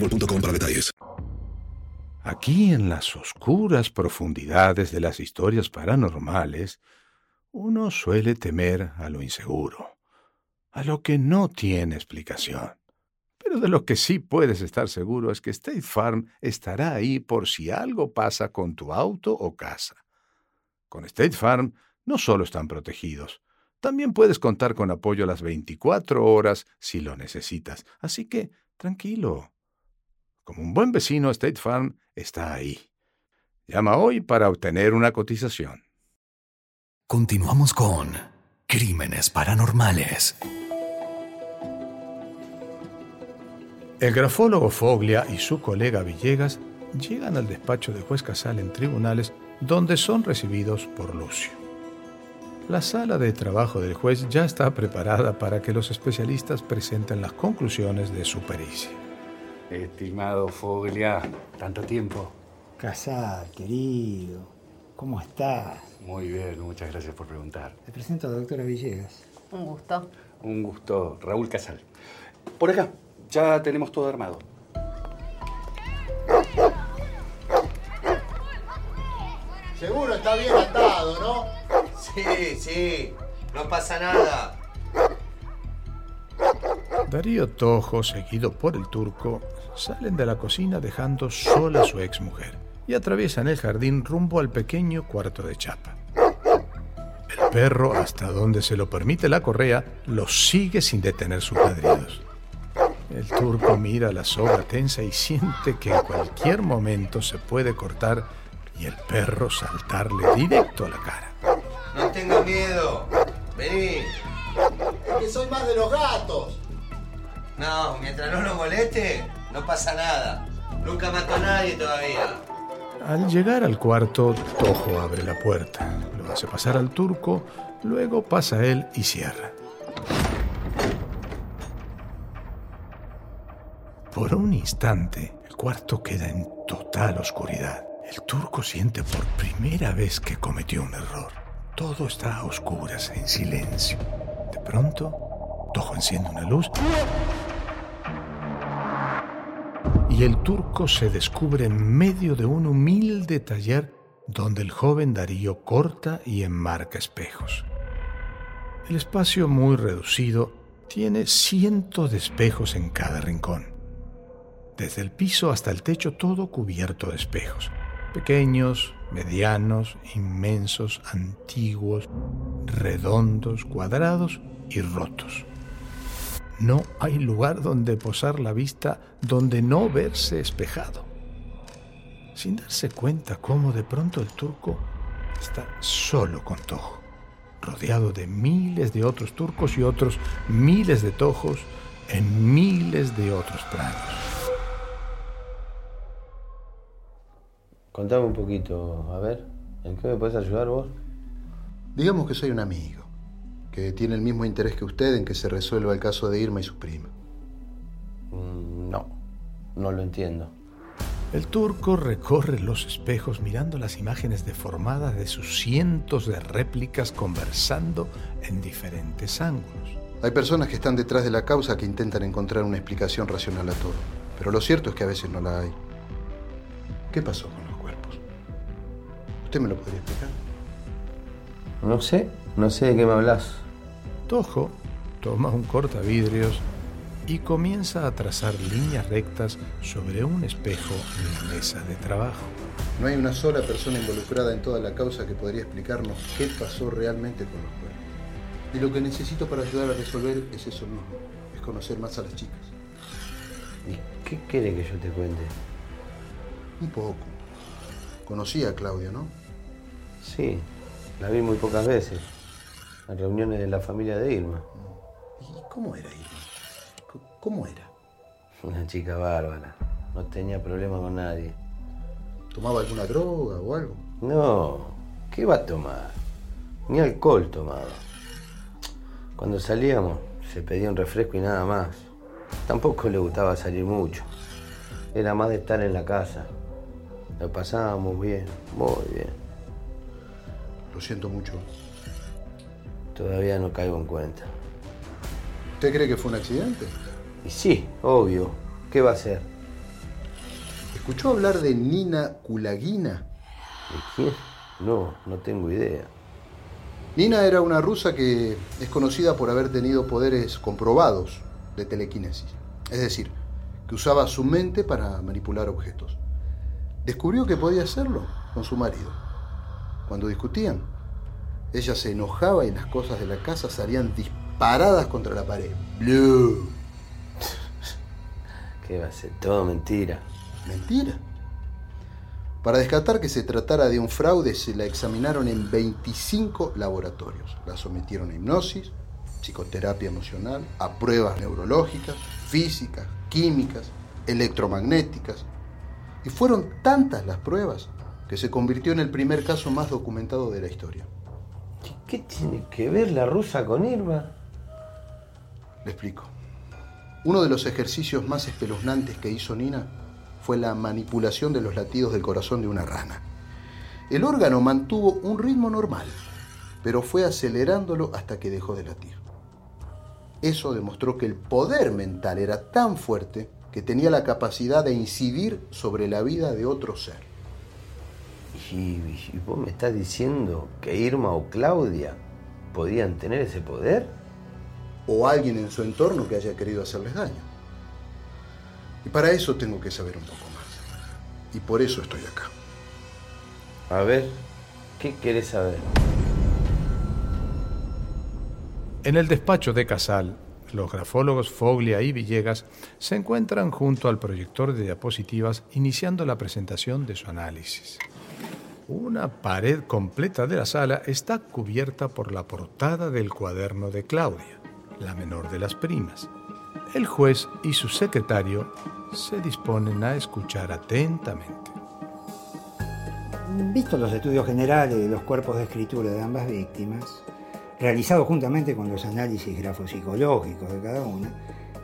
S27: para detalles.
S1: Aquí en las oscuras profundidades de las historias paranormales, uno suele temer a lo inseguro, a lo que no tiene explicación. Pero de lo que sí puedes estar seguro es que State Farm estará ahí por si algo pasa con tu auto o casa. Con State Farm no solo están protegidos, también puedes contar con apoyo las 24 horas si lo necesitas. Así que, tranquilo. Como un buen vecino, State Farm está ahí. Llama hoy para obtener una cotización.
S2: Continuamos con Crímenes Paranormales.
S1: El grafólogo Foglia y su colega Villegas llegan al despacho de juez Casal en tribunales donde son recibidos por Lucio. La sala de trabajo del juez ya está preparada para que los especialistas presenten las conclusiones de su pericia.
S3: Estimado Foglia, tanto tiempo.
S16: Casal, querido, ¿cómo estás?
S3: Muy bien, muchas gracias por preguntar.
S16: Te presento a la doctora Villegas.
S15: Un gusto.
S3: Un gusto, Raúl Casal. Por acá, ya tenemos todo armado.
S6: Seguro está bien atado, ¿no?
S23: Sí, sí, no pasa nada.
S1: Darío Tojo, seguido por el turco, salen de la cocina dejando sola a su exmujer y atraviesan el jardín rumbo al pequeño cuarto de chapa. El perro, hasta donde se lo permite la correa, los sigue sin detener sus ladridos. El turco mira la soga tensa y siente que en cualquier momento se puede cortar y el perro saltarle directo a la cara.
S23: No tenga miedo. Vení.
S6: Es que soy más de los gatos.
S23: No, mientras no lo moleste, no pasa nada. Nunca mató a nadie todavía.
S1: Al llegar al cuarto, Tojo abre la puerta, lo hace pasar al turco, luego pasa él y cierra. Por un instante, el cuarto queda en total oscuridad. El turco siente por primera vez que cometió un error. Todo está a oscuras, en silencio. De pronto, Tojo enciende una luz y el turco se descubre en medio de un humilde taller donde el joven Darío corta y enmarca espejos. El espacio muy reducido tiene cientos de espejos en cada rincón. Desde el piso hasta el techo todo cubierto de espejos. Pequeños, medianos, inmensos, antiguos, redondos, cuadrados y rotos. No hay lugar donde posar la vista, donde no verse espejado. Sin darse cuenta cómo de pronto el turco está solo con Tojo, rodeado de miles de otros turcos y otros miles de tojos en miles de otros planos.
S23: Contame un poquito, a ver, ¿en qué me puedes ayudar vos?
S6: Digamos que soy un amigo, que tiene el mismo interés que usted en que se resuelva el caso de Irma y su prima.
S23: Mm, no, no lo entiendo.
S1: El turco recorre los espejos mirando las imágenes deformadas de sus cientos de réplicas conversando en diferentes ángulos.
S6: Hay personas que están detrás de la causa que intentan encontrar una explicación racional a todo, pero lo cierto es que a veces no la hay. ¿Qué pasó con los cuerpos? ¿Usted me lo podría explicar?
S23: No sé, no sé de qué me hablas.
S1: Tojo toma un cortavidrios y comienza a trazar líneas rectas sobre un espejo en la mesa de trabajo.
S6: No hay una sola persona involucrada en toda la causa que podría explicarnos qué pasó realmente con los cuerpos. Y lo que necesito para ayudar a resolver es eso mismo, es conocer más a las chicas.
S23: ¿Y qué quiere que yo te cuente?
S6: Un poco. Conocí a Claudia, ¿no?
S23: Sí, la vi muy pocas veces. En reuniones de la familia de Irma.
S6: ¿Y cómo era Irma? ¿Cómo era?
S23: Una chica bárbara. No tenía problema con nadie.
S6: ¿Tomaba alguna droga o algo?
S23: No, ¿qué va a tomar? Ni alcohol tomaba. Cuando salíamos se pedía un refresco y nada más. Tampoco le gustaba salir mucho. Era más de estar en la casa. Lo pasábamos bien, muy bien.
S6: Lo siento mucho.
S23: Todavía no caigo en cuenta.
S6: ¿Usted cree que fue un accidente?
S23: Y sí, obvio. ¿Qué va a ser?
S6: ¿Escuchó hablar de Nina Kulagina?
S23: ¿De quién? No, no tengo idea.
S6: Nina era una rusa que es conocida por haber tenido poderes comprobados de telequinesis. Es decir, que usaba su mente para manipular objetos. Descubrió que podía hacerlo con su marido. Cuando discutían, ella se enojaba y las cosas de la casa salían disparadas contra la pared. ¡Blue!
S23: ¿Qué va a ser? Todo mentira.
S6: ¿Mentira? Para descartar que se tratara de un fraude, se la examinaron en 25 laboratorios. La sometieron a hipnosis, psicoterapia emocional, a pruebas neurológicas, físicas, químicas, electromagnéticas. Y fueron tantas las pruebas que se convirtió en el primer caso más documentado de la historia.
S23: ¿Qué tiene que ver la rusa con Irma?
S6: Le explico. Uno de los ejercicios más espeluznantes que hizo Nina fue la manipulación de los latidos del corazón de una rana. El órgano mantuvo un ritmo normal, pero fue acelerándolo hasta que dejó de latir. Eso demostró que el poder mental era tan fuerte que tenía la capacidad de incidir sobre la vida de otro ser.
S23: ¿Y, y vos me estás diciendo que Irma o Claudia podían tener ese poder?
S6: O alguien en su entorno que haya querido hacerles daño. Y para eso tengo que saber un poco más. Y por eso estoy acá.
S23: A ver, ¿qué querés saber?
S1: En el despacho de Casal, los grafólogos Foglia y Villegas se encuentran junto al proyector de diapositivas iniciando la presentación de su análisis. Una pared completa de la sala está cubierta por la portada del cuaderno de Claudia, la menor de las primas. El juez y su secretario se disponen a escuchar atentamente.
S16: Visto los estudios generales de los cuerpos de escritura de ambas víctimas, realizados juntamente con los análisis grafopsicológicos de cada una,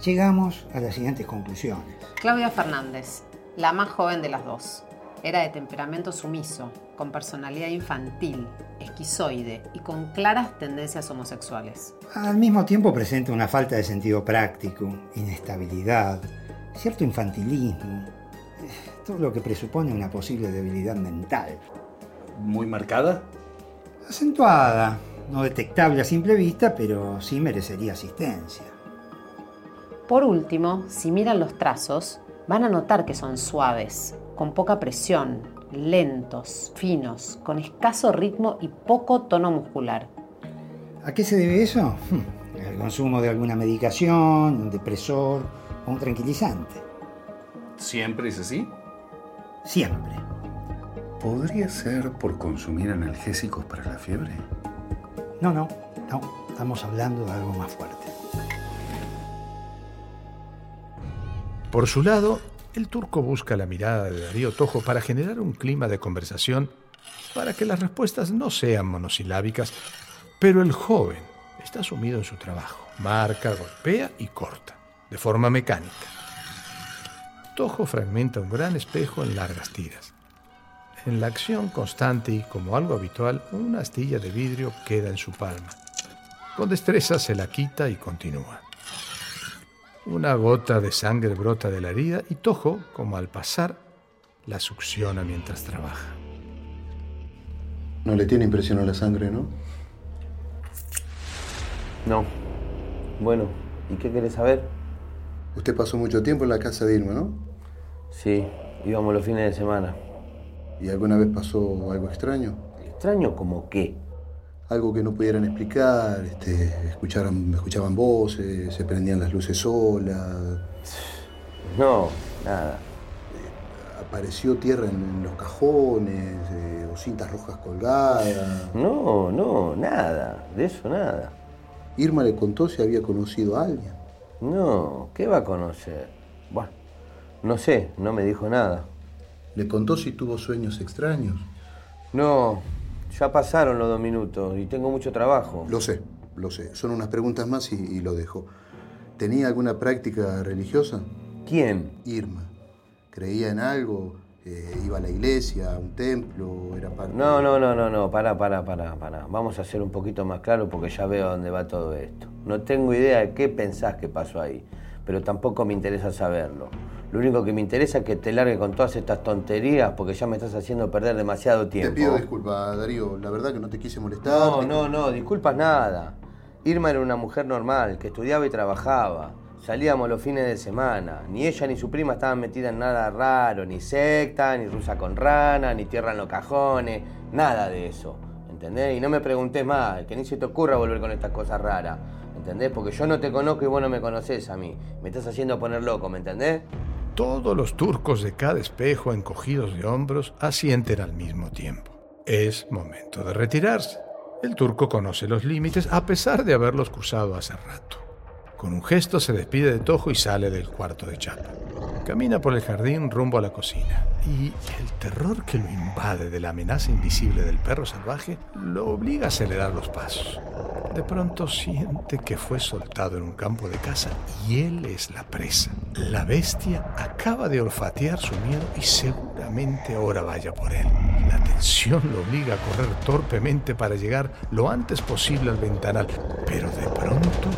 S16: llegamos a las siguientes conclusiones.
S15: Claudia Fernández, la más joven de las dos. Era de temperamento sumiso, con personalidad infantil, esquizoide y con claras tendencias homosexuales.
S16: Al mismo tiempo presenta una falta de sentido práctico, inestabilidad, cierto infantilismo, todo lo que presupone una posible debilidad mental.
S3: ¿Muy marcada?
S16: Acentuada, no detectable a simple vista, pero sí merecería asistencia.
S15: Por último, si miran los trazos, van a notar que son suaves, con poca presión, lentos, finos, con escaso ritmo y poco tono muscular.
S16: ¿A qué se debe eso? El consumo de alguna medicación, un depresor o un tranquilizante.
S3: ¿Siempre es así?
S16: Siempre.
S3: ¿Podría ser por consumir analgésicos para la fiebre?
S16: No, no, no. Estamos hablando de algo más fuerte.
S1: Por su lado, el turco busca la mirada de Darío Tojo para generar un clima de conversación para que las respuestas no sean monosilábicas, pero el joven está sumido en su trabajo. Marca, golpea y corta, de forma mecánica. Tojo fragmenta un gran espejo en largas tiras. En la acción constante y como algo habitual, una astilla de vidrio queda en su palma. Con destreza se la quita y continúa. Una gota de sangre brota de la herida y Tojo, como al pasar, la succiona mientras trabaja.
S6: No le tiene impresión a la sangre, ¿no?
S23: No. Bueno, ¿y qué querés saber?
S6: Usted pasó mucho tiempo en la casa de Irma, ¿no?
S23: Sí, íbamos los fines de semana.
S6: ¿Y alguna vez pasó algo extraño?
S23: ¿Extraño como qué?
S6: Algo que no pudieran explicar, este, escucharon, escuchaban voces, se prendían las luces solas.
S23: No, nada.
S6: Apareció tierra en, en los cajones, eh, o cintas rojas colgadas.
S23: No, no, nada. De eso nada.
S6: Irma le contó si había conocido a alguien.
S23: No, ¿qué va a conocer? Bueno, no sé, no me dijo nada.
S6: ¿Le contó si tuvo sueños extraños?
S23: No, ya pasaron los dos minutos y tengo mucho trabajo.
S6: Lo sé, lo sé. Son unas preguntas más y, y lo dejo. ¿Tenía alguna práctica religiosa?
S23: ¿Quién?
S6: Irma. ¿Creía en algo? Eh, ¿Iba a la iglesia, a un templo? ¿Era parte
S23: No, no, no, no, no, pará, pará, pará, pará. Vamos a hacer un poquito más claro porque ya veo a dónde va todo esto. No tengo idea de qué pensás que pasó ahí, pero tampoco me interesa saberlo. Lo único que me interesa es que te largue con todas estas tonterías porque ya me estás haciendo perder demasiado
S6: Te
S23: tiempo.
S6: pido disculpas, Darío. La verdad que no te quise molestar.
S23: No, no, no, disculpas nada. Irma era una mujer normal, que estudiaba y trabajaba. Salíamos los fines de semana. Ni ella ni su prima estaban metidas en nada raro, ni secta, ni rusa con rana, ni tierra en los cajones, nada de eso. ¿Entendés? Y no me preguntes más, que ni se te ocurra volver con estas cosas raras. ¿Entendés? Porque yo no te conozco y vos no me conocés a mí. Me estás haciendo poner loco, ¿me entendés?
S1: Todos los turcos de cada espejo, encogidos de hombros, asienten al mismo tiempo. Es momento de retirarse. El turco conoce los límites a pesar de haberlos cruzado hace rato. Con un gesto se despide de Tojo y sale del cuarto de chapa. Camina por el jardín rumbo a la cocina y el terror que lo invade de la amenaza invisible del perro salvaje lo obliga a acelerar los pasos. De pronto siente que fue soltado en un campo de caza y él es la presa. La bestia acaba de olfatear su miedo y seguramente ahora vaya por él. La tensión lo obliga a correr torpemente para llegar lo antes posible al ventanal, pero de pronto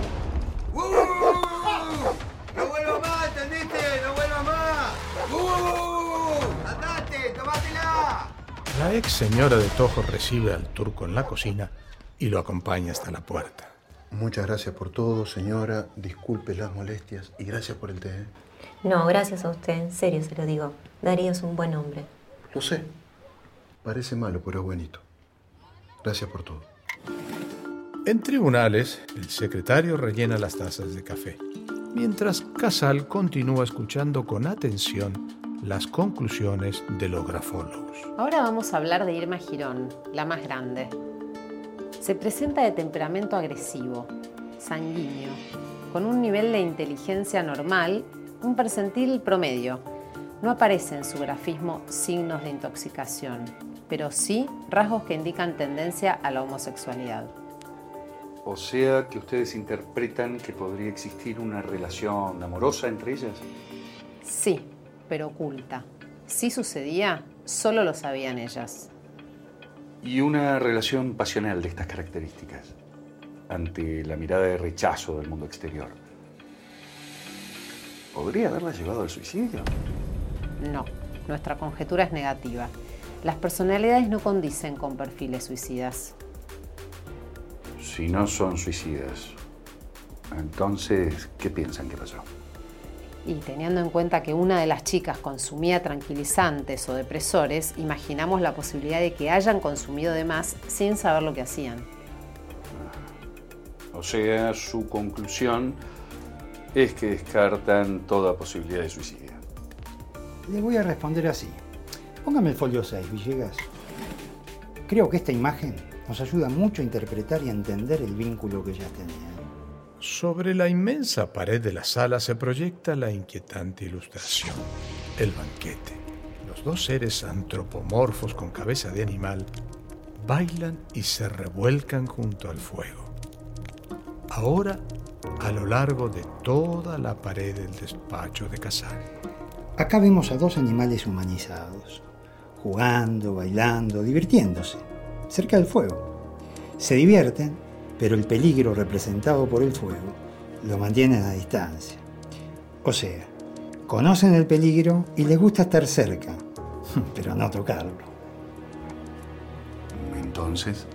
S28: ¡Uh! ¡Andate! ¡Tomátela!
S1: La ex señora de Tojo recibe al turco en la cocina y lo acompaña hasta la puerta.
S6: Muchas gracias por todo, señora. Disculpe las molestias y gracias por el té. ¿eh?
S24: No, gracias a usted, en serio se lo digo. Darío es un buen hombre.
S6: Lo sé. Parece malo, pero es buenito. Gracias por todo.
S1: En tribunales, el secretario rellena las tazas de café, mientras Casal continúa escuchando con atención las conclusiones de los grafólogos.
S15: Ahora vamos a hablar de Irma Girón, la más grande. Se presenta de temperamento agresivo, sanguíneo, con un nivel de inteligencia normal, un percentil promedio. No aparece en su grafismo signos de intoxicación, pero sí rasgos que indican tendencia a la homosexualidad.
S3: O sea que ustedes interpretan que podría existir una relación amorosa entre ellas.
S15: Sí, pero oculta. Si sucedía, solo lo sabían ellas.
S3: Y una relación pasional de estas características, ante la mirada de rechazo del mundo exterior. ¿Podría haberla llevado al suicidio?
S15: No, nuestra conjetura es negativa. Las personalidades no condicen con perfiles suicidas.
S3: Si no son suicidas, entonces, ¿qué piensan que pasó?
S15: Y teniendo en cuenta que una de las chicas consumía tranquilizantes o depresores, imaginamos la posibilidad de que hayan consumido de más sin saber lo que hacían.
S3: O sea, su conclusión es que descartan toda posibilidad de suicidio.
S16: Le voy a responder así. Póngame el folio 6, Villegas. Creo que esta imagen nos ayuda mucho a interpretar y entender el vínculo que ellas tenían.
S1: Sobre la inmensa pared de la sala se proyecta la inquietante ilustración, el banquete. Los dos seres antropomorfos con cabeza de animal bailan y se revuelcan junto al fuego. Ahora, a lo largo de toda la pared del despacho de Casal.
S16: Acá vemos a dos animales humanizados, jugando, bailando, divirtiéndose, cerca del fuego. Se divierten, pero el peligro representado por el fuego lo mantienen a distancia. O sea, conocen el peligro y les gusta estar cerca, [laughs] pero no tocarlo.
S3: Entonces,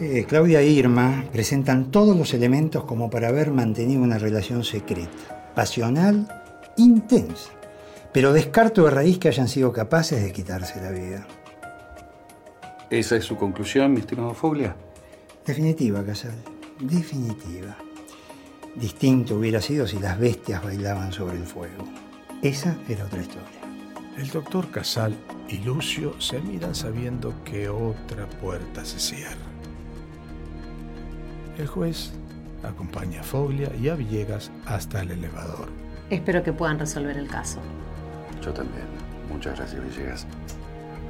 S16: Eh, Claudia e Irma presentan todos los elementos como para haber mantenido una relación secreta, pasional, intensa. Pero descarto de raíz que hayan sido capaces de quitarse la vida.
S3: ¿Esa es su conclusión, mi estimado Foglia?
S16: Definitiva, Casal. Definitiva. Distinto hubiera sido si las bestias bailaban sobre el fuego. Esa era otra historia.
S1: El doctor Casal y Lucio se miran sabiendo que otra puerta se cierra. El juez acompaña a Foglia y a Villegas hasta el elevador.
S15: Espero que puedan resolver el caso.
S3: Yo también. Muchas gracias, Villegas.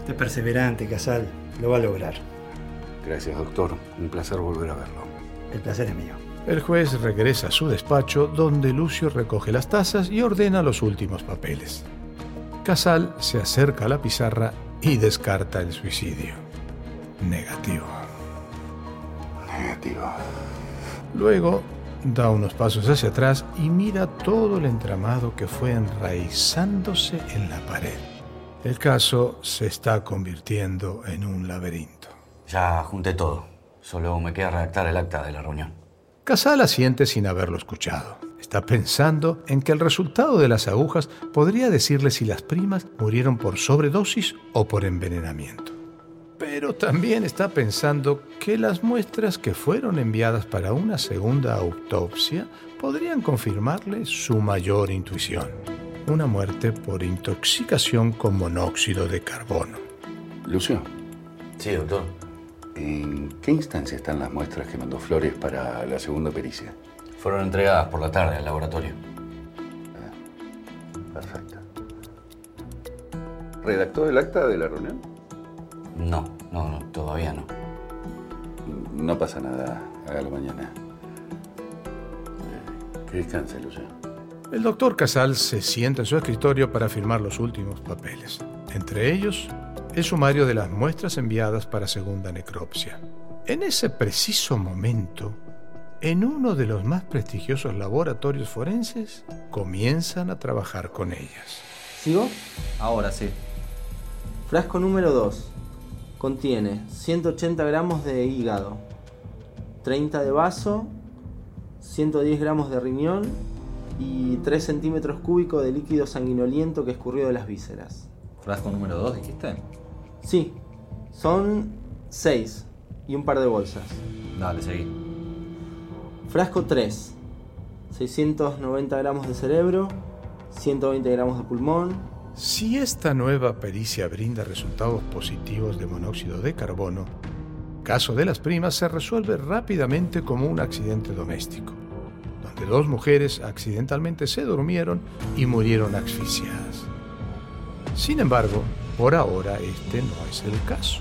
S16: Usted perseverante, Casal. Lo va a lograr.
S3: Gracias, doctor. Un placer volver a verlo.
S16: El placer es mío.
S1: El juez regresa a su despacho donde Lucio recoge las tazas y ordena los últimos papeles. Casal se acerca a la pizarra y descarta el suicidio. Negativo.
S3: Negativo.
S1: Luego da unos pasos hacia atrás y mira todo el entramado que fue enraizándose en la pared. El caso se está convirtiendo en un laberinto.
S29: Ya junté todo. Solo me queda redactar el acta de la reunión.
S1: Casal asiente sin haberlo escuchado. Está pensando en que el resultado de las agujas podría decirle si las primas murieron por sobredosis o por envenenamiento. Pero también está pensando que las muestras que fueron enviadas para una segunda autopsia podrían confirmarle su mayor intuición. Una muerte por intoxicación con monóxido de carbono.
S3: Lucio.
S29: Sí, doctor.
S3: ¿En qué instancia están las muestras que mandó Flores para la segunda pericia?
S29: Fueron entregadas por la tarde al laboratorio.
S3: Perfecto. ¿Redactó el acta de la reunión?
S29: No, no, no, todavía no.
S3: No pasa nada, hágalo mañana. Que descanse, Luciano.
S1: El doctor Casal se sienta en su escritorio para firmar los últimos papeles. Entre ellos, el sumario de las muestras enviadas para segunda necropsia. En ese preciso momento, en uno de los más prestigiosos laboratorios forenses, comienzan a trabajar con ellas.
S30: ¿Sigo? Ahora sí. Frasco número 2. Contiene 180 gramos de hígado, 30 de vaso, 110 gramos de riñón y 3 centímetros cúbicos de líquido sanguinoliento que escurrió de las vísceras.
S31: ¿Frasco número 2 dijiste?
S30: Sí, son 6 y un par de bolsas.
S31: Dale, seguí.
S30: Frasco 3. 690 gramos de cerebro, 120 gramos de pulmón.
S1: Si esta nueva pericia brinda resultados positivos de monóxido de carbono, caso de las primas se resuelve rápidamente como un accidente doméstico, donde dos mujeres accidentalmente se durmieron y murieron asfixiadas. Sin embargo, por ahora este no es el caso.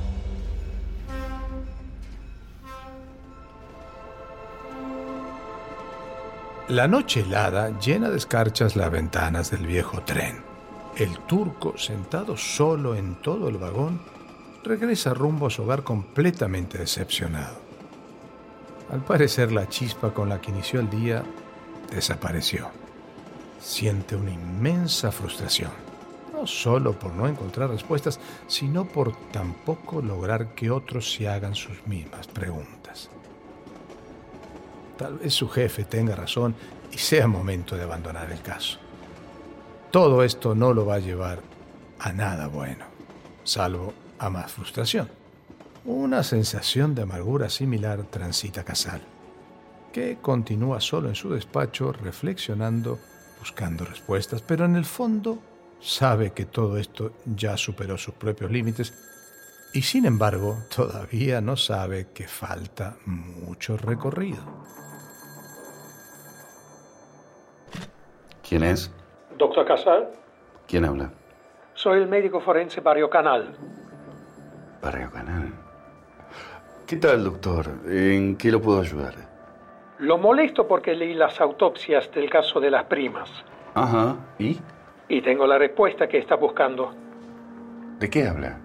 S1: La noche helada llena de escarchas las ventanas del viejo tren. El turco, sentado solo en todo el vagón, regresa rumbo a su hogar completamente decepcionado. Al parecer la chispa con la que inició el día desapareció. Siente una inmensa frustración, no solo por no encontrar respuestas, sino por tampoco lograr que otros se hagan sus mismas preguntas. Tal vez su jefe tenga razón y sea momento de abandonar el caso. Todo esto no lo va a llevar a nada bueno, salvo a más frustración. Una sensación de amargura similar transita Casal, que continúa solo en su despacho reflexionando, buscando respuestas, pero en el fondo sabe que todo esto ya superó sus propios límites y sin embargo todavía no sabe que falta mucho recorrido.
S3: ¿Quién es?
S32: Doctor Casal,
S3: ¿Quién habla?
S32: soy el médico forense Barrio Canal.
S3: Barrio Canal. ¿Qué tal, doctor? ¿En qué lo puedo ayudar?
S32: Lo molesto porque leí las autopsias del caso de las primas
S3: Ajá. ¿Y?
S32: y tengo la respuesta que está buscando.
S3: ¿De qué habla?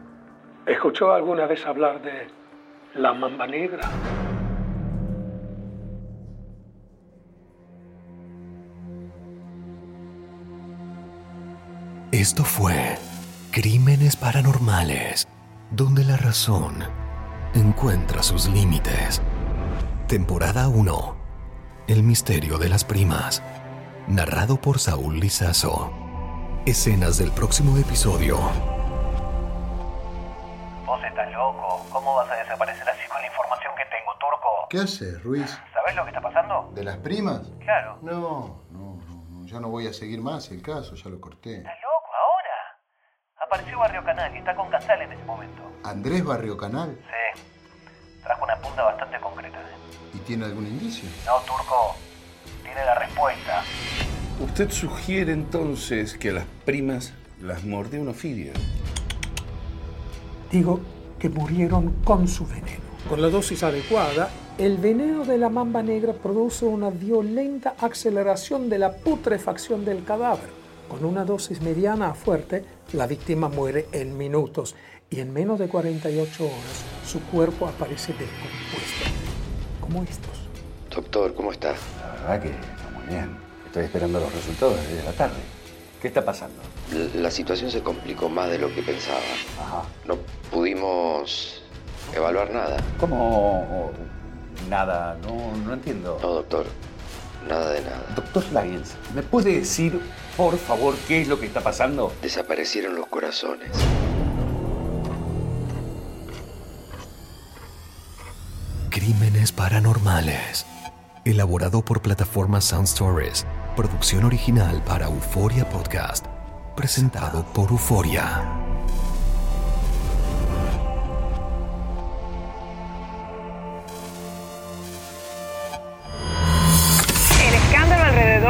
S32: ¿Escuchó alguna vez hablar de la mamba negra?
S2: Esto fue Crímenes Paranormales, donde la razón encuentra sus límites. Temporada 1. El misterio de las primas. Narrado por Saúl Lizazo. Escenas del próximo episodio.
S25: Vos estás loco. ¿Cómo vas a desaparecer así con la información que tengo, Turco?
S6: ¿Qué haces, Ruiz?
S25: ¿Sabés lo que está pasando?
S6: ¿De las primas?
S25: Claro.
S6: No, no, no, no, ya no voy a seguir más el caso, ya lo corté.
S25: Apareció Barrio Canal y está con Casal en ese momento.
S6: ¿Andrés Barrio Canal?
S25: Sí. Trajo una punta bastante concreta.
S6: ¿Y tiene algún indicio?
S25: No, Turco. Tiene la respuesta.
S3: Usted sugiere entonces que a las primas las mordió un ofidio.
S32: Digo que murieron con su veneno. Con la dosis adecuada, el veneno de la mamba negra produce una violenta aceleración de la putrefacción del cadáver. Con una dosis mediana a fuerte, la víctima muere en minutos y en menos de 48 horas su cuerpo aparece descompuesto, como estos.
S3: Doctor, ¿cómo está? La verdad que está muy bien. Estoy esperando los resultados desde la tarde. ¿Qué está pasando?
S33: La situación se complicó más de lo que pensaba. No pudimos evaluar nada.
S3: ¿Cómo? Nada, no, no entiendo.
S33: No, doctor. Nada de nada.
S3: Doctor Lyons, ¿me puede decir, por favor, qué es lo que está pasando?
S33: Desaparecieron los corazones.
S2: Crímenes Paranormales. Elaborado por plataforma Sound Stories. Producción original para Euforia Podcast. Presentado por Euforia.